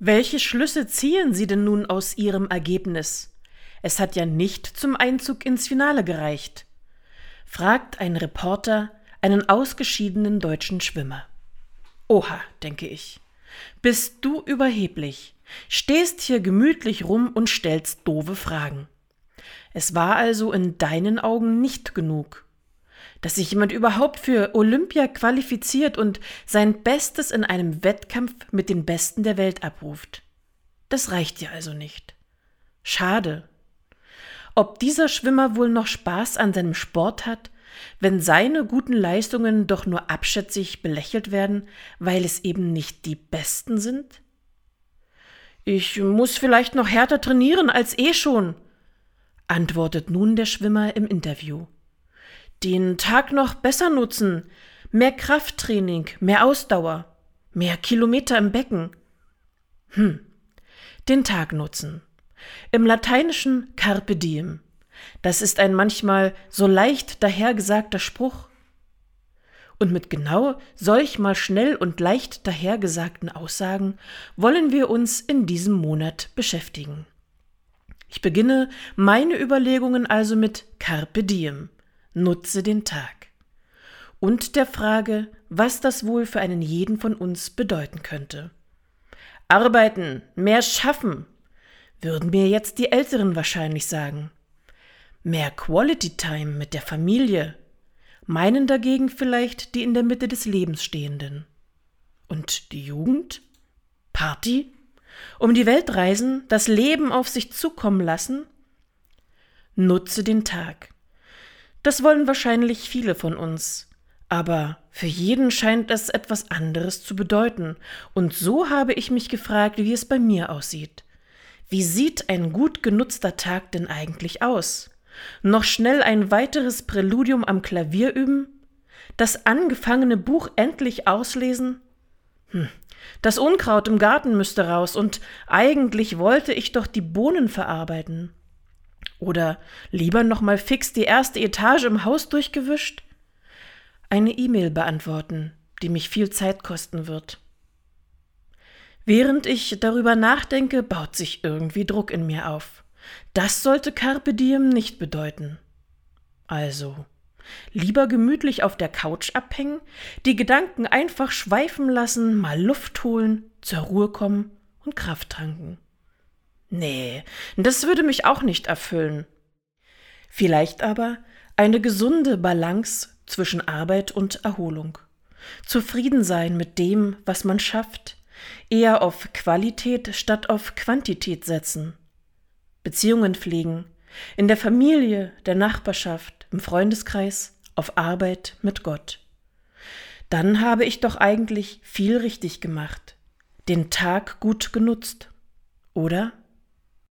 Welche Schlüsse ziehen Sie denn nun aus Ihrem Ergebnis? Es hat ja nicht zum Einzug ins Finale gereicht, fragt ein Reporter einen ausgeschiedenen deutschen Schwimmer. Oha, denke ich. Bist du überheblich, stehst hier gemütlich rum und stellst doofe Fragen. Es war also in deinen Augen nicht genug dass sich jemand überhaupt für Olympia qualifiziert und sein Bestes in einem Wettkampf mit den Besten der Welt abruft. Das reicht dir also nicht. Schade. Ob dieser Schwimmer wohl noch Spaß an seinem Sport hat, wenn seine guten Leistungen doch nur abschätzig belächelt werden, weil es eben nicht die besten sind? Ich muss vielleicht noch härter trainieren als eh schon, antwortet nun der Schwimmer im Interview den Tag noch besser nutzen, mehr Krafttraining, mehr Ausdauer, mehr Kilometer im Becken. Hm, den Tag nutzen. Im Lateinischen Carpe diem. Das ist ein manchmal so leicht dahergesagter Spruch. Und mit genau solch mal schnell und leicht dahergesagten Aussagen wollen wir uns in diesem Monat beschäftigen. Ich beginne meine Überlegungen also mit Carpe diem. Nutze den Tag. Und der Frage, was das wohl für einen jeden von uns bedeuten könnte. Arbeiten, mehr schaffen, würden mir jetzt die Älteren wahrscheinlich sagen. Mehr Quality Time mit der Familie, meinen dagegen vielleicht die in der Mitte des Lebens Stehenden. Und die Jugend? Party? Um die Welt reisen, das Leben auf sich zukommen lassen? Nutze den Tag. Das wollen wahrscheinlich viele von uns. Aber für jeden scheint es etwas anderes zu bedeuten. Und so habe ich mich gefragt, wie es bei mir aussieht. Wie sieht ein gut genutzter Tag denn eigentlich aus? Noch schnell ein weiteres Präludium am Klavier üben? Das angefangene Buch endlich auslesen? Hm. Das Unkraut im Garten müsste raus, und eigentlich wollte ich doch die Bohnen verarbeiten. Oder lieber noch mal fix die erste Etage im Haus durchgewischt? Eine E-Mail beantworten, die mich viel Zeit kosten wird. Während ich darüber nachdenke, baut sich irgendwie Druck in mir auf. Das sollte Carpe Diem nicht bedeuten. Also, lieber gemütlich auf der Couch abhängen, die Gedanken einfach schweifen lassen, mal Luft holen, zur Ruhe kommen und Kraft tanken. Nee, das würde mich auch nicht erfüllen. Vielleicht aber eine gesunde Balance zwischen Arbeit und Erholung. Zufrieden sein mit dem, was man schafft, eher auf Qualität statt auf Quantität setzen. Beziehungen pflegen, in der Familie, der Nachbarschaft, im Freundeskreis, auf Arbeit mit Gott. Dann habe ich doch eigentlich viel richtig gemacht, den Tag gut genutzt, oder?